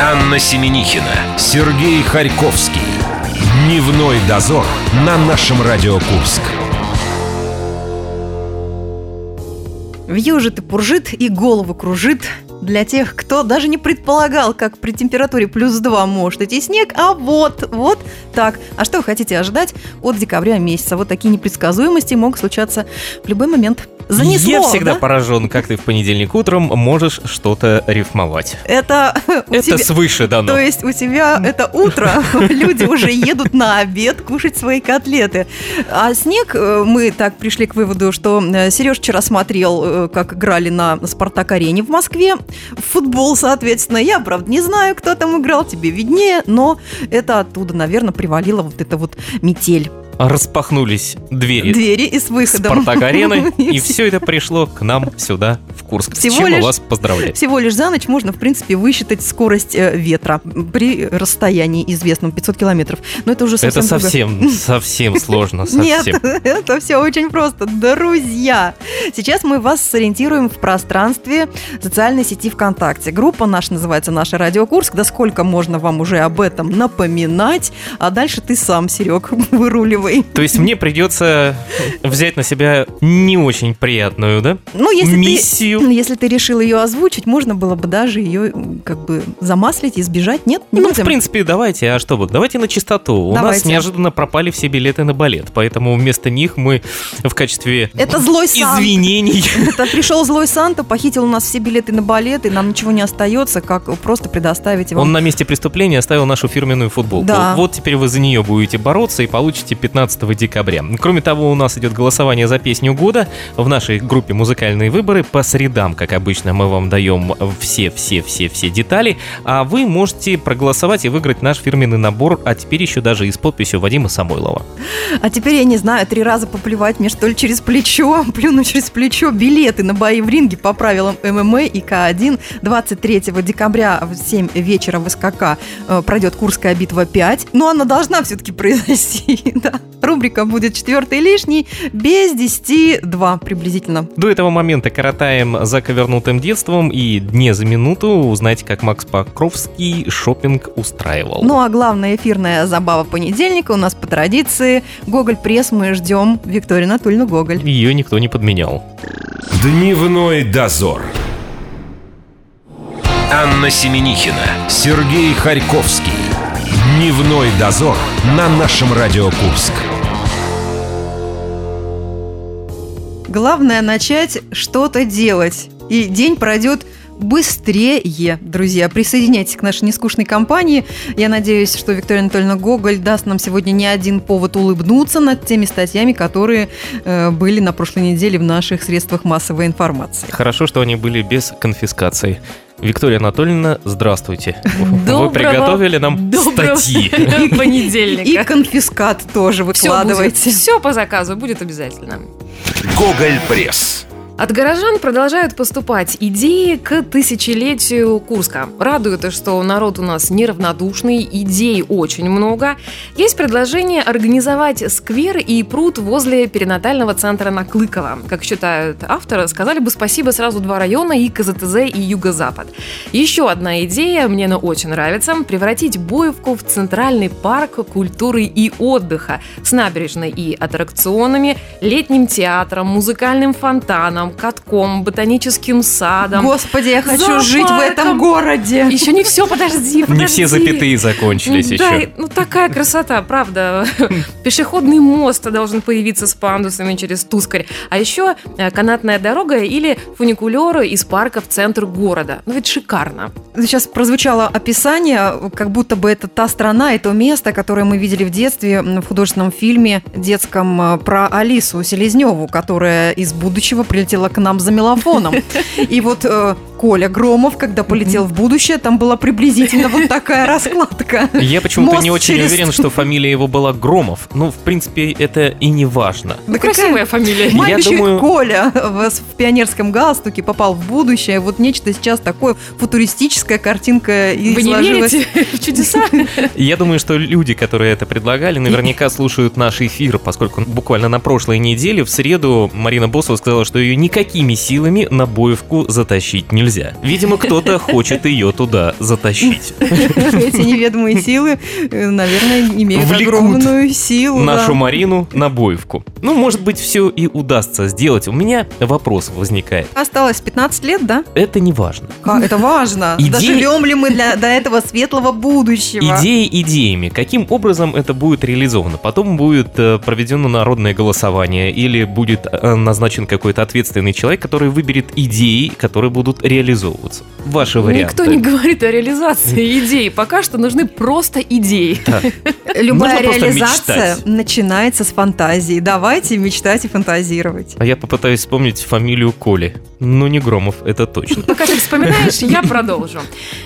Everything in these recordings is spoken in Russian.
Анна Семенихина, Сергей Харьковский. Дневной дозор на нашем Радио Курск. Вьюжит и пуржит, и голову кружит для тех, кто даже не предполагал, как при температуре плюс 2 может идти снег, а вот, вот так. А что вы хотите ожидать от декабря месяца? Вот такие непредсказуемости могут случаться в любой момент. Занесло, Я всегда да? поражен, как ты в понедельник утром можешь что-то рифмовать. Это, Это тебя- свыше дано. То есть у тебя это утро, люди уже едут на обед кушать свои котлеты. А снег, э, мы так пришли к выводу, что Сереж вчера смотрел, э, как играли на Спартак-арене в Москве. Футбол, соответственно. Я, правда, не знаю, кто там играл, тебе виднее, но это оттуда, наверное, привалила вот эта вот метель. Распахнулись двери Двери и с выходом. Спартак-арены, и все это пришло к нам сюда, в Курск. Всего С чем мы лишь- вас поздравляем. Всего лишь за ночь можно, в принципе, высчитать скорость э, ветра при расстоянии известном 500 километров. Но это уже совсем Это другое. совсем, совсем сложно, Нет, это все очень просто. Друзья, сейчас мы вас сориентируем в пространстве социальной сети ВКонтакте. Группа наша называется «Наша Радио Курск». Да сколько можно вам уже об этом напоминать? А дальше ты сам, Серег, выруливай. То есть мне придется взять на себя не очень приятную, да? Ну, если Миссию. ты, если ты решил ее озвучить, можно было бы даже ее как бы замаслить, избежать. Нет, не Ну, будем? в принципе, давайте, а что вот, давайте на чистоту. У нас Давайте. неожиданно пропали все билеты на балет, поэтому вместо них мы в качестве Это злой извинений Это пришел злой Санта, похитил у нас все билеты на балет, и нам ничего не остается, как просто предоставить его. Он на месте преступления оставил нашу фирменную футболку. Да. Вот теперь вы за нее будете бороться и получите 15 декабря. Кроме того, у нас идет голосование за песню года в нашей группе «Музыкальные выборы». По средам, как обычно, мы вам даем все-все-все-все детали, а вы можете проголосовать и выиграть наш фирменный набор, а теперь еще даже и с подписью Вадима Самойлова. А теперь, я не знаю, три раза поплевать мне, что ли, через плечо, плюнуть через плечо, билеты на бои в ринге по правилам ММА и К1 23 декабря в 7 вечера в СКК э, пройдет Курская битва 5. Но она должна все-таки произойти, да. Рубрика будет четвертый лишний, без 10-2 приблизительно. До этого момента коротаем за ковернутым детством и дне за минуту узнаете, как Макс Покровский шопинг устраивал. Ну а главная эфирная забава понедельника у нас по традиции Гоголь Пресс. Мы ждем Викторию Анатольевну Гоголь. Ее никто не подменял. Дневной дозор. Анна Семенихина, Сергей Харьковский. Дневной дозор на нашем Радио Курск. Главное начать что-то делать. И день пройдет быстрее, друзья. Присоединяйтесь к нашей нескучной компании. Я надеюсь, что Виктория Анатольевна Гоголь даст нам сегодня не один повод улыбнуться над теми статьями, которые э, были на прошлой неделе в наших средствах массовой информации. Хорошо, что они были без конфискации. Виктория Анатольевна, здравствуйте. Вы Доброго- приготовили нам доброго статьи. понедельника. И конфискат тоже выкладывайте. Все по заказу, будет обязательно. Гоголь Пресс. От горожан продолжают поступать идеи к тысячелетию Курска. Радует, что народ у нас неравнодушный, идей очень много. Есть предложение организовать сквер и пруд возле перинатального центра на Клыково. Как считают авторы, сказали бы спасибо сразу два района и КЗТЗ, и Юго-Запад. Еще одна идея, мне она очень нравится, превратить Боевку в центральный парк культуры и отдыха с набережной и аттракционами, летним театром, музыкальным фонтаном, катком, ботаническим садом. Господи, я хочу жить в этом Зоопарком. городе. Еще не все, подожди, подожди. Не все запятые закончились Да, еще. ну такая красота, правда. Пешеходный мост должен появиться с пандусами через Тускарь. А еще э, канатная дорога или фуникулер из парка в центр города. Ну ведь шикарно. Сейчас прозвучало описание, как будто бы это та страна и то место, которое мы видели в детстве в художественном фильме детском э, про Алису Селезневу, которая из будущего прилетела к нам за мелофоном. И вот э, Коля Громов, когда полетел в будущее, там была приблизительно вот такая раскладка. Я почему-то не очень через- уверен, что фамилия его была Громов. Ну, в принципе, это и не важно. Ну, красивая фамилия. Я Мальчик думаю- Коля в, в пионерском галстуке попал в будущее. Вот нечто сейчас такое футуристическая картинка и Вы не сложилась. верите в чудеса? Я думаю, что люди, которые это предлагали, наверняка слушают наш эфир, поскольку буквально на прошлой неделе, в среду, Марина Босова сказала, что ее никакими силами на боевку затащить нельзя. Нельзя. Видимо, кто-то хочет ее туда затащить. Эти неведомые силы, э, наверное, имеют Влекут огромную силу. да. Нашу Марину на боевку. Ну, может быть, все и удастся сделать. У меня вопрос возникает. Осталось 15 лет, да? Это не важно. Как? Это важно. Идеи- Доживем ли мы для, до этого светлого будущего? Идеи идеями. Каким образом это будет реализовано? Потом будет э, проведено народное голосование или будет э, назначен какой-то ответственный человек, который выберет идеи, которые будут реализовываться. Ваши варианты. Никто не говорит о реализации идей. Пока что нужны просто идеи. Да. Любая Нужно реализация начинается с фантазии. Давайте мечтать и фантазировать. А я попытаюсь вспомнить фамилию Коли. Ну, не Громов, это точно. Пока ты вспоминаешь, я продолжу.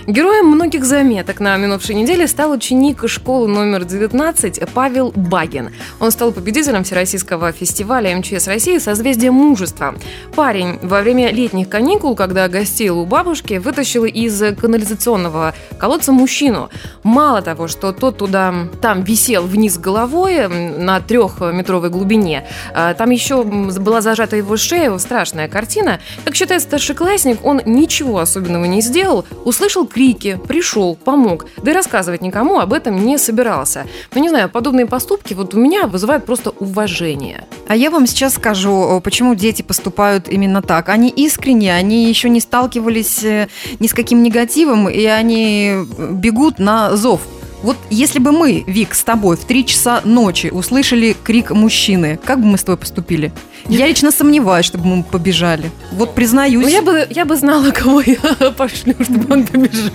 Героем многих заметок на минувшей неделе стал ученик школы номер 19 Павел Багин. Он стал победителем Всероссийского фестиваля МЧС России «Созвездие мужества». Парень во время летних каникул, когда гостил у бабушки, вытащил из канализационного колодца мужчину. Мало того, что тот туда там висел вниз головой на трехметровой глубине, а, там еще была зажата его шея, страшная картина. Как считает старшеклассник, он ничего особенного не сделал, услышал крики, пришел, помог, да и рассказывать никому об этом не собирался. Ну, не знаю, подобные поступки вот у меня вызывают просто уважение. А я вам сейчас скажу, почему дети поступают именно так. Они искренне, они еще не сталкивались э, ни с каким негативом, и они бегут на зов. Вот если бы мы, Вик, с тобой в 3 часа ночи услышали крик мужчины, как бы мы с тобой поступили? Я лично сомневаюсь, чтобы мы побежали. Вот признаюсь. Ну, я бы, я бы знала, кого я пошлю, чтобы он побежал.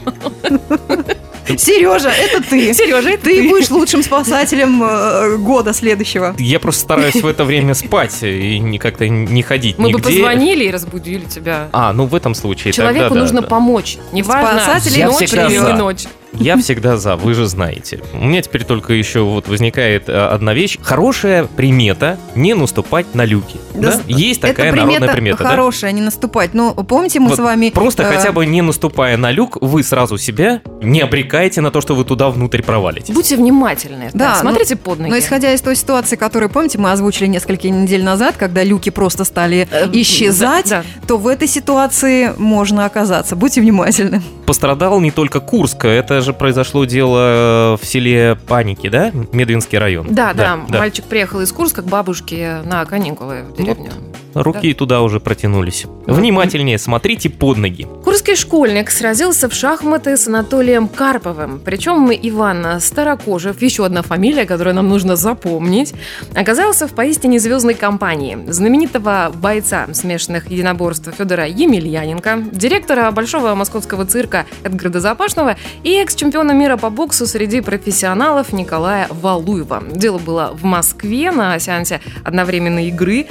Сережа, это ты. Сережа, это Ты будешь лучшим спасателем э, года следующего. Я просто стараюсь в это время спать и не- как-то не ходить Мы бы нигде. позвонили и разбудили тебя. А, ну в этом случае Человеку тогда да, нужно да. помочь. Неважно, Спасатели Я ночь или ночь. Я всегда за, вы же знаете. У меня теперь только еще вот возникает э, одна вещь. Хорошая примета не наступать на люки. Да, Да? Есть такая это народная примета примета. да? хорошая, не наступать. Но помните, мы Вот с вами... Просто э, хотя бы не наступая на люк, вы сразу себя не обрекаете на то, что вы туда внутрь провалитесь. Будьте внимательны. Да, Да, смотрите под ноги. Но исходя из той ситуации, которую, помните, мы озвучили несколько недель назад, когда люки просто стали Э, исчезать, да, то в этой ситуации можно оказаться. Будьте внимательны. Пострадал не только Курск, это же произошло дело э, в селе Паники, да? Медвинский район. Да, да, мальчик приехал из Курска к бабушке на каникулы в деревню. Руки туда уже протянулись. Внимательнее смотрите под ноги. Курский школьник сразился в шахматы с Анатолием Карповым. Причем Иван Старокожев, еще одна фамилия, которую нам нужно запомнить, оказался в поистине звездной компании знаменитого бойца смешанных единоборств Федора Емельяненко, директора Большого московского цирка Эдгарда Запашного и экс-чемпиона мира по боксу среди профессионалов Николая Валуева. Дело было в Москве на сеансе одновременной игры.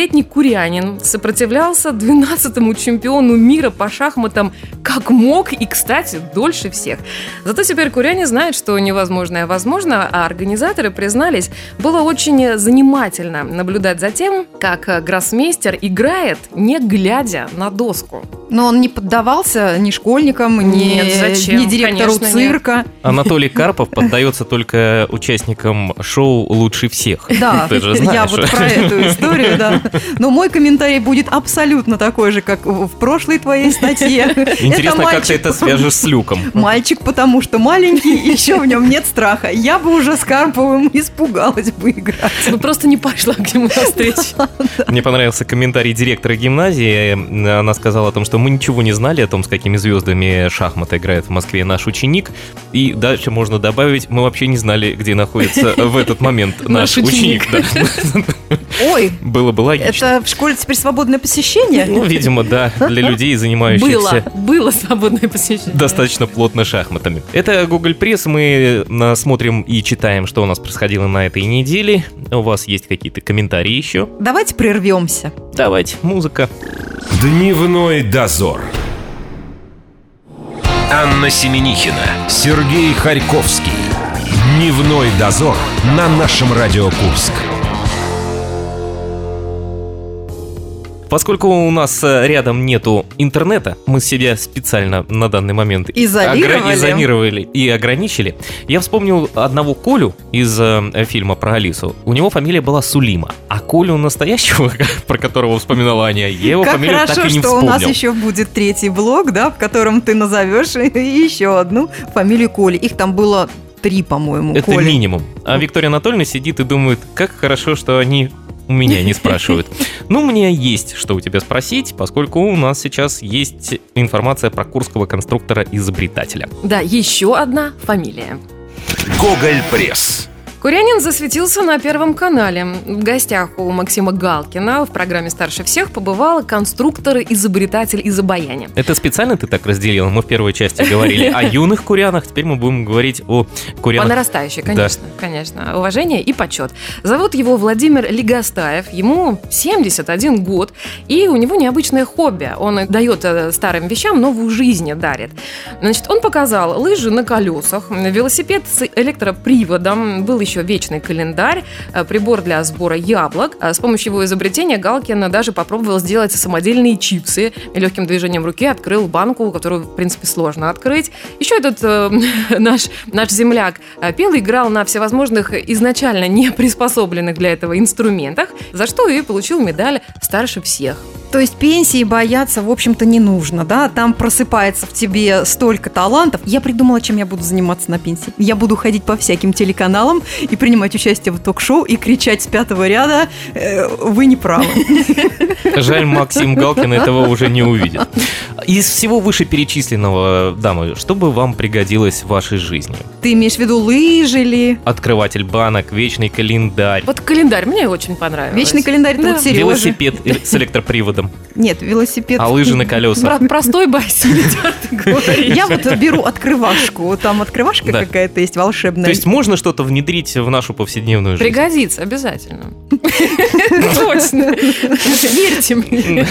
13-летний курянин сопротивлялся 12-му чемпиону мира по шахматам как мог и, кстати, дольше всех. Зато теперь куряне знают, что невозможное возможно, а организаторы признались, было очень занимательно наблюдать за тем, как э, гроссмейстер играет, не глядя на доску. Но он не поддавался ни школьникам, ни, Нет, зачем? ни директору Конечно, нет. цирка. Анатолий Карпов поддается только участникам шоу «Лучше всех». Да, Ты же я вот про эту историю, да. Но мой комментарий будет абсолютно такой же, как в прошлой твоей статье. Интересно, как ты это свяжешь с люком. Мальчик, потому что маленький, еще в нем нет страха. Я бы уже с Карповым испугалась бы играть. Ну просто не пошла к нему навстречу. Мне понравился комментарий директора гимназии. Она сказала о том, что мы ничего не знали о том, с какими звездами шахматы играет в Москве наш ученик. И дальше можно добавить, мы вообще не знали, где находится в этот момент наш ученик. Ой, Было бы логично. это в школе теперь свободное посещение? Ну, видимо, да, для людей, Было, занимающихся было свободное посещение. достаточно плотно шахматами. Это Google Пресс. Мы смотрим и читаем, что у нас происходило на этой неделе. У вас есть какие-то комментарии еще? Давайте прервемся. Давайте, музыка. Дневной дозор. Анна Семенихина, Сергей Харьковский. Дневной дозор на нашем Радио Курск. Поскольку у нас э, рядом нету интернета, мы себя специально на данный момент Изолировали. изолировали и ограничили. Я вспомнил одного Колю из э, фильма про Алису. У него фамилия была Сулима. А Колю настоящего, про которого вспоминала Аня, я его как фамилию хорошо, так и не что у вспомнил. нас еще будет третий блок, да, в котором ты назовешь еще одну фамилию Коли. Их там было три, по-моему, Это Коли. минимум. А Виктория Анатольевна сидит и думает, как хорошо, что они у меня не спрашивают. Ну, мне есть что у тебя спросить, поскольку у нас сейчас есть информация про курского конструктора-изобретателя. Да, еще одна фамилия. Гоголь Пресс. Курянин засветился на Первом канале. В гостях у Максима Галкина в программе «Старше всех» побывал конструктор-изобретатель из обаяния. Это специально ты так разделила? Мы в первой части говорили о юных курянах, теперь мы будем говорить о По курянах. нарастающей, конечно, конечно. Уважение и почет. Зовут его Владимир Легостаев, ему 71 год, и у него необычное хобби. Он дает э, старым вещам новую жизнь дарит. Значит, он показал лыжи на колесах, велосипед с электроприводом, был еще вечный календарь, э, прибор для сбора яблок. А С помощью его изобретения Галкин даже попробовал сделать самодельные чипсы. Легким движением руки открыл банку, которую, в принципе, сложно открыть. Еще этот э, наш, наш земляк э, пел и играл на всевозможных изначально не приспособленных для этого инструментах, за что и получил медаль старше всех. То есть пенсии бояться, в общем-то, не нужно, да? Там просыпается в тебе столько талантов. Я придумала, чем я буду заниматься на пенсии. Я буду ходить по всяким телеканалам и принимать участие в ток-шоу и кричать с пятого ряда «Э, «Вы не правы». Жаль, Максим Галкин этого уже не увидит. Из всего вышеперечисленного, дамы, что бы вам пригодилось в вашей жизни? Ты имеешь в виду лыжи ли? Открыватель банок, вечный календарь, Вот календарь мне очень понравился. Вечный календарь Да. вот Сережа. велосипед с электроприводом, Нет, велосипед. а лыжи на колесах. Про- простой говоришь. Я вот беру открывашку. Там открывашка какая-то есть волшебная. То есть можно что-то внедрить в нашу повседневную жизнь? Пригодится обязательно. Точно. Верьте мне.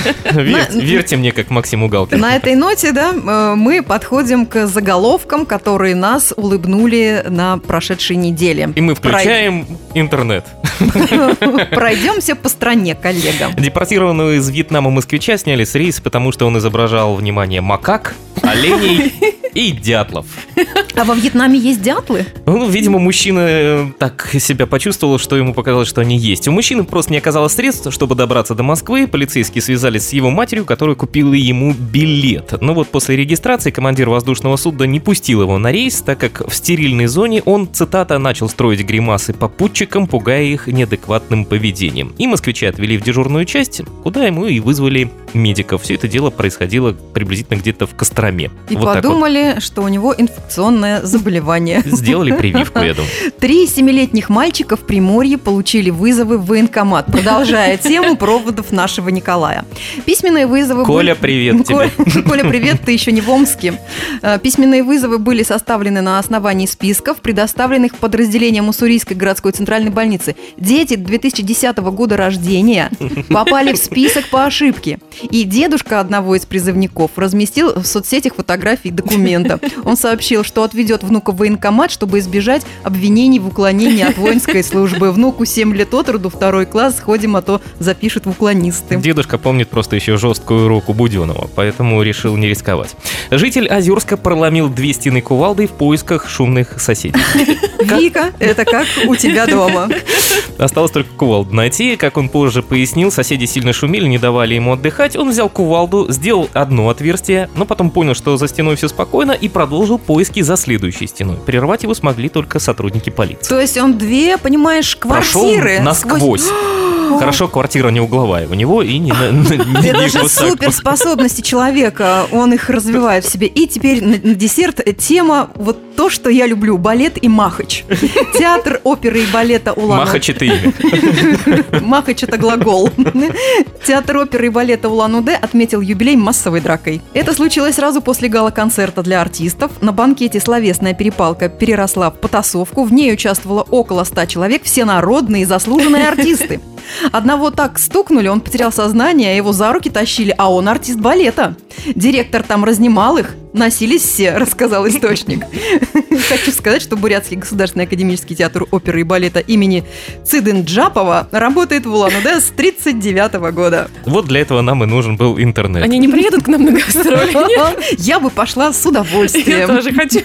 Верьте, мне, как Максиму Галкину. На этой ноте, да, э, мы подходим к заголовкам, которые нас улыбнули на прошедшей неделе. И мы включаем интернет. Пройдемся по стране, коллега. Депортированного из Вьетнама москвича сняли с рейса, потому что он изображал, внимание, макак, оленей и дятлов. А во Вьетнаме есть дятлы? Ну, видимо, мужчина э, так себя почувствовал, что ему показалось, что они есть. У мужчины просто не оказалось средств, чтобы добраться до Москвы. Полицейские связались с его матерью, которая купила ему билет. Но вот после регистрации командир воздушного судна не пустил его на рейс, так как в стерильной зоне он, цитата, начал строить гримасы попутчикам, пугая их неадекватным поведением. И москвичи отвели в дежурную часть, куда ему и вызвали медиков. Все это дело происходило приблизительно где-то в Костроме. И Вот так подумали, что у него инфекционное заболевание. Сделали прививку, я думаю. Три семилетних мальчика в Приморье получили вызовы в военкомат, продолжая тему проводов нашего Николая. Письменные вызовы Коля, привет тебе. Коля, привет, ты еще не в Омске. Э, Письменные вызовы были составлены на основании списков, предоставленных подразделением Уссурийской городской центральной больницы. Дети 2010 года рождения попали в список по ошибке. И дедушка одного из призывников разместил в соцсетях фотографии документа. Он сообщил, что отведет внука в военкомат, чтобы избежать обвинений в уклонении от воинской службы. Внуку 7 лет от роду, второй класс, сходим, а то запишут в уклонисты. Дедушка помнит просто еще жесткую руку Буденова, поэтому решил не рисковать. Житель Озерска проломил две стены кувалдой в поисках шумных соседей. Вика, это как у тебя дома. Осталось только кувалду найти. Как он позже пояснил, соседи сильно шумели, не давали ему отдыхать. Он взял кувалду, сделал одно отверстие, но потом понял, что за стеной все спокойно и продолжил поиски за следующей стеной. Прервать его смогли только сотрудники полиции. То есть он две, понимаешь, Прошел квартиры насквозь. Хорошо, квартира не угловая у него и не, Это же суперспособности человека, он их развивает в себе. И теперь на, на десерт тема вот то, что я люблю, балет и махач. Театр оперы и балета Улан Махач это имя. Махач это глагол. Театр оперы и балета Улан-Удэ отметил юбилей массовой дракой. Это случилось сразу после гала-концерта для артистов. На банкете словесная перепалка переросла в потасовку. В ней участвовало около ста человек, все народные и заслуженные артисты. Одного так стукнули, он потерял сознание, а его за руки тащили, а он артист балета. Директор там разнимал их, носились все, рассказал источник. Хочу сказать, что Бурятский государственный академический театр оперы и балета имени Цидынджапова работает в Улан-Удэ с 39 года. Вот для этого нам и нужен был интернет. Они не приедут к нам на гастроли? Я бы пошла с Я удовольствием. тоже хочу.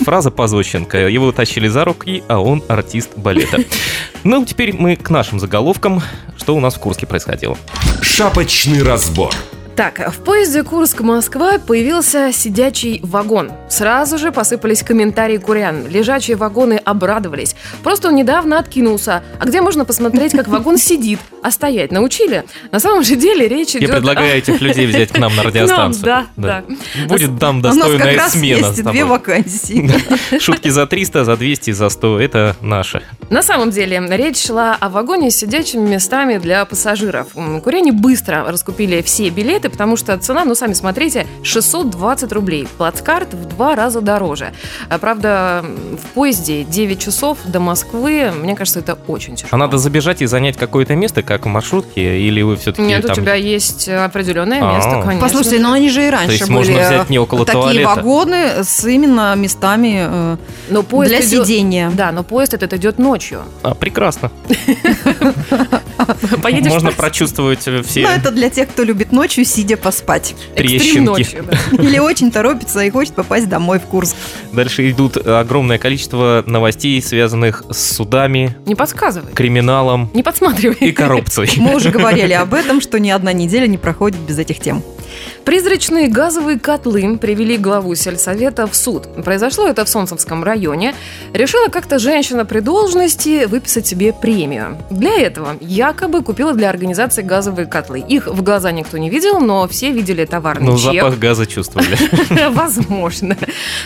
Фраза Пазощенко. Его тащили за руки, а он артист балета. Ну, теперь мы к нашим заголовкам. Что у нас в Курске происходило? Шапочный разбор. Так, в поезде Курск-Москва появился сидячий вагон. Сразу же посыпались комментарии курян. Лежачие вагоны обрадовались. Просто он недавно откинулся. А где можно посмотреть, как вагон сидит? А стоять научили? На самом же деле речь Я идет... предлагаю этих людей взять к нам на радиостанцию. да, да. Будет там У нас как достойная раз есть две вакансии. Шутки за 300, за 200, за 100 – это наши. На самом деле, речь шла о вагоне с сидячими местами для пассажиров. Куряне быстро раскупили все билеты, потому что цена, ну, сами смотрите, 620 рублей. Плацкарт в два раза дороже. А, Правда, в поезде 9 часов до Москвы, мне кажется, это очень тяжело. А надо забежать и занять какое-то место, как в маршрутке, или вы все-таки Нет, у там... тебя есть определенное А. место, конечно. Послушайте, ну они же и раньше есть были. можно взять не около такие туалета. вагоны с именно местами э, но поезд для идет- сидения. Да, но поезд этот идет ночью. А, прекрасно. Поедешь Можно прочувствовать все Но это для тех, кто любит ночью сидя поспать. экстрим трещинки. ночью, да. Или очень торопится и хочет попасть домой в Курск. Дальше идут огромное количество новостей, связанных с судами, Не подсказывай. криминалом Не подсматривай. и коррупцией. Мы уже говорили об этом, что ни одна неделя не проходит без этих тем. Призрачные газовые котлы привели главу сельсовета в суд. Произошло это в Солнцевском районе. Решила как-то женщина при должности выписать себе премию. Для этого якобы купила для организации газовые котлы. Их в глаза никто не видел, но все видели товарный Ну, чек. запах газа чувствовали. Возможно.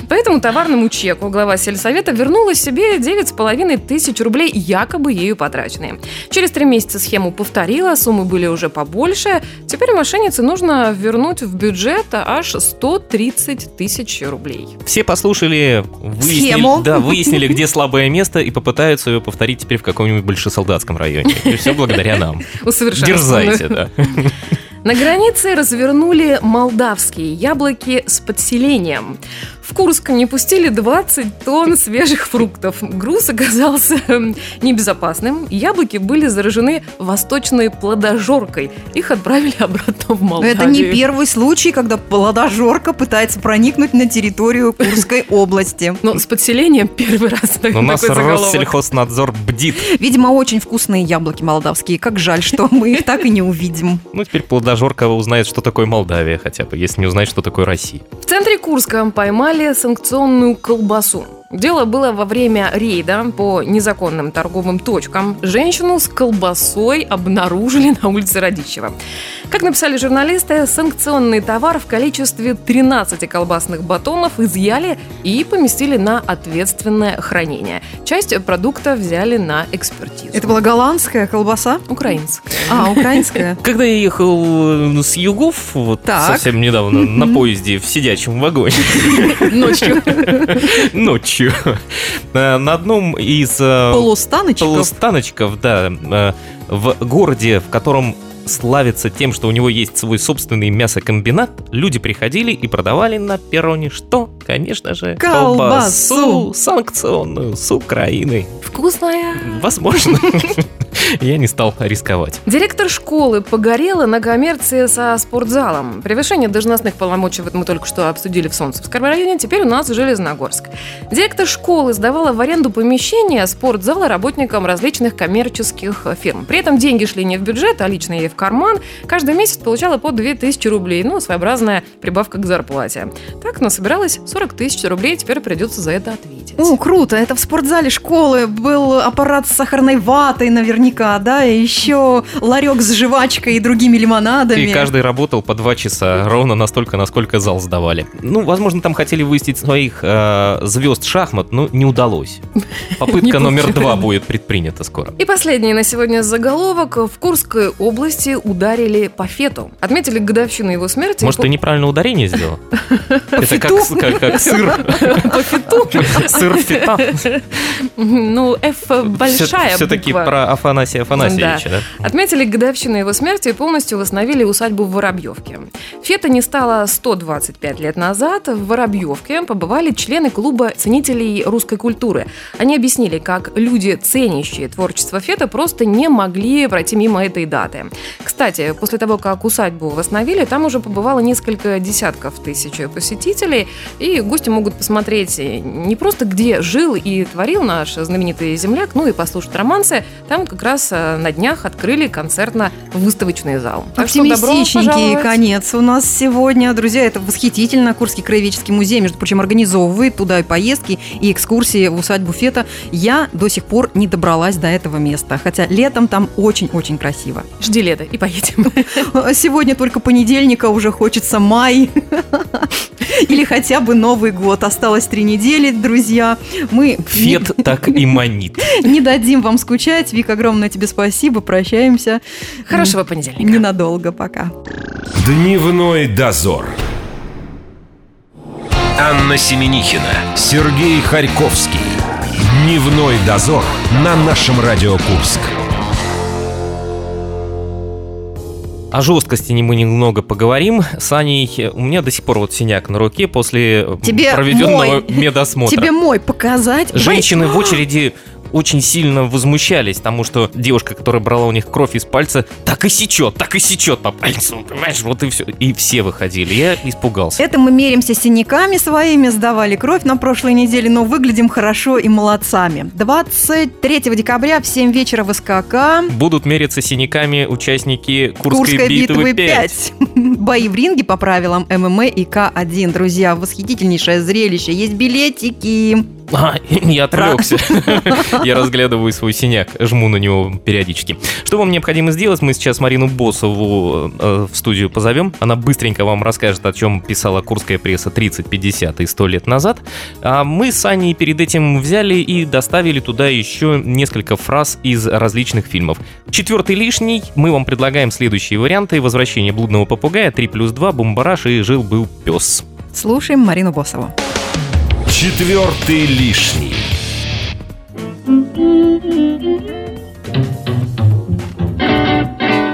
По этому товарному чеку глава сельсовета вернула себе 9,5 тысяч рублей, якобы ею потраченные. Через три месяца схему повторила, суммы были уже побольше. Теперь мошеннице нужно вернуть в бюджет аж 130 тысяч рублей. Все послушали, выяснили, Схему. да, выяснили, где слабое место, и попытаются ее повторить теперь в каком-нибудь большесолдатском районе. И все благодаря нам. Дерзайте, да. На границе развернули молдавские яблоки с подселением. В Курск не пустили 20 тонн свежих фруктов. Груз оказался эм, небезопасным. Яблоки были заражены восточной плодожоркой. Их отправили обратно в Молдавию. Это не первый случай, когда плодожорка пытается проникнуть на территорию Курской области. Но с подселением первый раз так- у нас. Россельхознадзор бдит. Видимо, очень вкусные яблоки молдавские. Как жаль, что мы их так и не увидим. Ну, теперь плодожорка узнает, что такое Молдавия хотя бы, если не узнает, что такое Россия. В центре Курска поймали санкционную колбасу. Дело было во время рейда по незаконным торговым точкам. Женщину с колбасой обнаружили на улице Радищева. Как написали журналисты, санкционный товар в количестве 13 колбасных батонов изъяли и поместили на ответственное хранение. Часть продукта взяли на экспертизу. Это была голландская колбаса? украинская. А, украинская. Когда я ехал с югов, вот Так. совсем недавно, на поезде в сидячем вагоне, Ночью. ночью, э, на одном из э, Полустаночков. полустаночков, да, э, в городе, в котором славится тем, что у него есть свой собственный мясокомбинат, люди приходили и продавали на перроне что? Конечно же, Колбасу. колбасу санкционную с Украины. Вкусная. Возможно. Я не стал рисковать. Директор школы погорела на коммерции со спортзалом. Превышение должностных полномочий вот мы только что обсудили в Солнцевском районе, теперь у нас Железногорск. Директор школы сдавала в аренду помещения спортзала работникам различных коммерческих фирм. При этом деньги шли не в бюджет, а лично ей в карман. Каждый месяц получала по 2000 рублей, ну, своеобразная прибавка к зарплате. Так насобиралось 40 тысяч рублей, теперь придется за это ответить. О, круто! Это в спортзале школы был аппарат с сахарной ватой наверняка, да, и еще ларек с жвачкой и другими лимонадами. И каждый работал по два часа, ровно настолько, насколько зал сдавали. Ну, возможно, там хотели выяснить своих э, звезд шахмат, но не удалось. Попытка номер два будет предпринята скоро. И последний на сегодня заголовок. В Курской области ударили по фету. Отметили годовщину его смерти. Может, ты неправильно ударение сделал? Это как, сыр. по фету? Сыр фета. Ну, F большая Все-таки про Афанасия Афанасьевича, да? Отметили годовщину его смерти и полностью восстановили усадьбу в Воробьевке. Фета не стало 125 лет назад. В Воробьевке побывали члены клуба ценителей русской культуры. Они объяснили, как люди, ценящие творчество Фета, просто не могли пройти мимо этой даты. Кстати, после того, как усадьбу восстановили, там уже побывало несколько десятков тысяч посетителей, и гости могут посмотреть не просто где жил и творил наш знаменитый земляк, ну и послушать романсы. Там как раз э, на днях открыли концертно-выставочный зал. Так что добро Оптимистичненький пожаловать. конец у нас сегодня. Друзья, это восхитительно. Курский краеведческий музей, между прочим, организовывает туда и поездки, и экскурсии в усадьбу Фета. Я до сих пор не добралась до этого места, хотя летом там очень-очень красиво. Жди лета и поедем. Сегодня только понедельника, уже хочется май. Или хотя бы Новый год. Осталось три недели, друзья. Мы Фет так и манит. не дадим вам скучать. Вик, огромное тебе спасибо. Прощаемся. Хорошего понедельника. Ненадолго. Пока. Дневной дозор. Анна Семенихина, Сергей Харьковский. Дневной дозор на нашем Радио Курск. О жесткости мы немного поговорим. С Аней у меня до сих пор вот синяк на руке после Тебе проведенного мой. медосмотра. Тебе мой показать. Женщины в очереди очень сильно возмущались тому, что девушка, которая брала у них кровь из пальца, так и сечет, так и сечет по пальцу, понимаешь, вот и все. И все выходили. Я испугался. Это мы меримся синяками своими, сдавали кровь на прошлой неделе, но выглядим хорошо и молодцами. 23 декабря в 7 вечера в СКК. Будут мериться синяками участники Курской, Курской битвы, битвы 5. 5. Бои в ринге по правилам ММА и К1. Друзья, восхитительнейшее зрелище. Есть билетики. А, я отвлекся. Я разглядываю свой синяк, жму на него периодически. Что вам необходимо сделать? Мы сейчас Марину Босову э, в студию позовем. Она быстренько вам расскажет, о чем писала курская пресса 30, 50 и 100 лет назад. А мы с Аней перед этим взяли и доставили туда еще несколько фраз из различных фильмов. Четвертый лишний. Мы вам предлагаем следующие варианты. «Возвращение блудного попугая», «3 плюс 2», «Бумбараш» и «Жил-был пес». Слушаем Марину Босову. Четвертый лишний.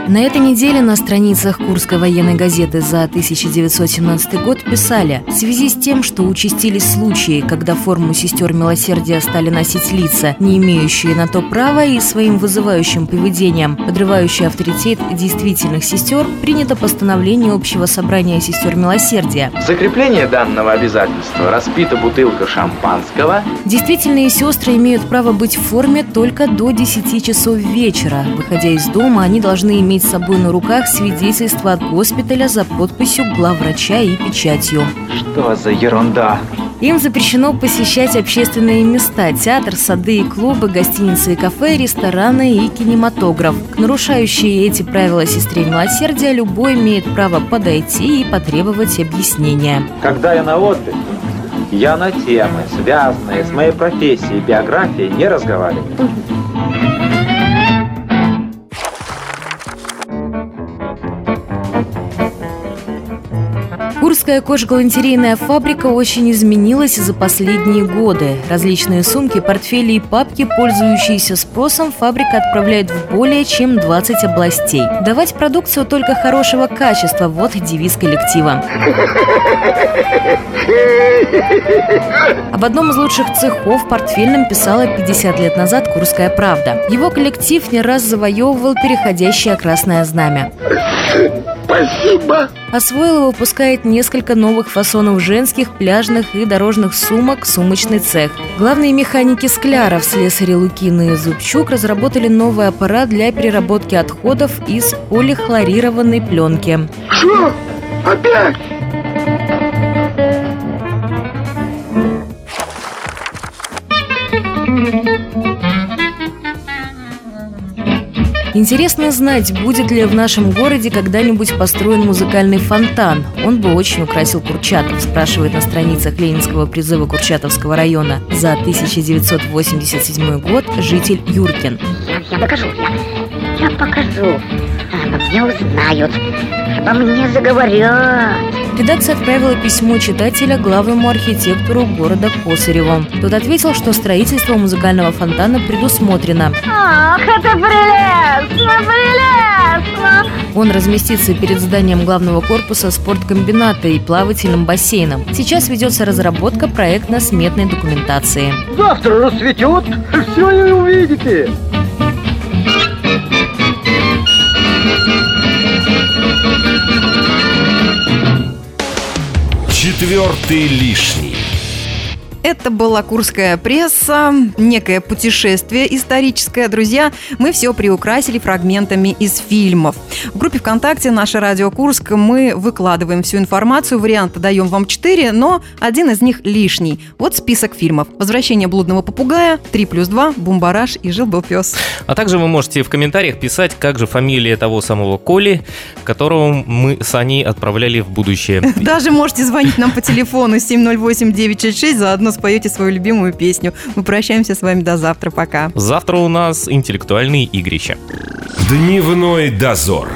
На этой неделе на страницах Курской военной газеты за 1917 год писали В связи с тем, что участились случаи, когда форму сестер милосердия стали носить лица, не имеющие на то права и своим вызывающим поведением, подрывающие авторитет действительных сестер, принято постановление Общего собрания сестер милосердия. В закрепление данного обязательства распита бутылка шампанского, Действительные сестры имеют право быть в форме только до 10 часов вечера. Выходя из дома, они должны иметь с собой на руках свидетельство от госпиталя за подписью главврача и печатью. Что за ерунда? Им запрещено посещать общественные места – театр, сады и клубы, гостиницы и кафе, рестораны и кинематограф. К нарушающей эти правила сестре милосердия любой имеет право подойти и потребовать объяснения. Когда я на отдыхе, я на темы, связанные с моей профессией и биографией, не разговариваю. Курская кожгалантерейная фабрика очень изменилась за последние годы. Различные сумки, портфели и папки, пользующиеся спросом, фабрика отправляет в более чем 20 областей. Давать продукцию только хорошего качества – вот девиз коллектива. Об одном из лучших цехов портфельном писала 50 лет назад «Курская правда». Его коллектив не раз завоевывал переходящее красное знамя. Освоил и выпускает несколько новых фасонов женских, пляжных и дорожных сумок «Сумочный цех». Главные механики Скляров, слесари Лукины и Зубчук разработали новый аппарат для переработки отходов из полихлорированной пленки. Что? Опять? Интересно знать, будет ли в нашем городе когда-нибудь построен музыкальный фонтан. Он бы очень украсил Курчатов, спрашивает на страницах Ленинского призыва Курчатовского района. За 1987 год житель Юркин. Я покажу, я, я покажу. Обо мне узнают, обо мне заговорят. Редакция отправила письмо читателя главному архитектору города Косареву. Тот ответил, что строительство музыкального фонтана предусмотрено. Ах, это прелестно, прелестно! Он разместится перед зданием главного корпуса спорткомбината и плавательным бассейном. Сейчас ведется разработка проектно-сметной документации. Завтра расцветет, все и увидите. Четвертый лишний. Это была Курская пресса, некое путешествие историческое. Друзья, мы все приукрасили фрагментами из фильмов. В группе ВКонтакте «Наша радио Курск» мы выкладываем всю информацию. Варианты даем вам четыре, но один из них лишний. Вот список фильмов. «Возвращение блудного попугая», «3 плюс 2», «Бумбараш» и «Жил-был пес». А также вы можете в комментариях писать, как же фамилия того самого Коли, которого мы с Аней отправляли в будущее. Даже можете звонить нам по телефону 708-966, заодно споете свою любимую песню. Мы прощаемся с вами до завтра. Пока. Завтра у нас интеллектуальные игрища. Дневной дозор.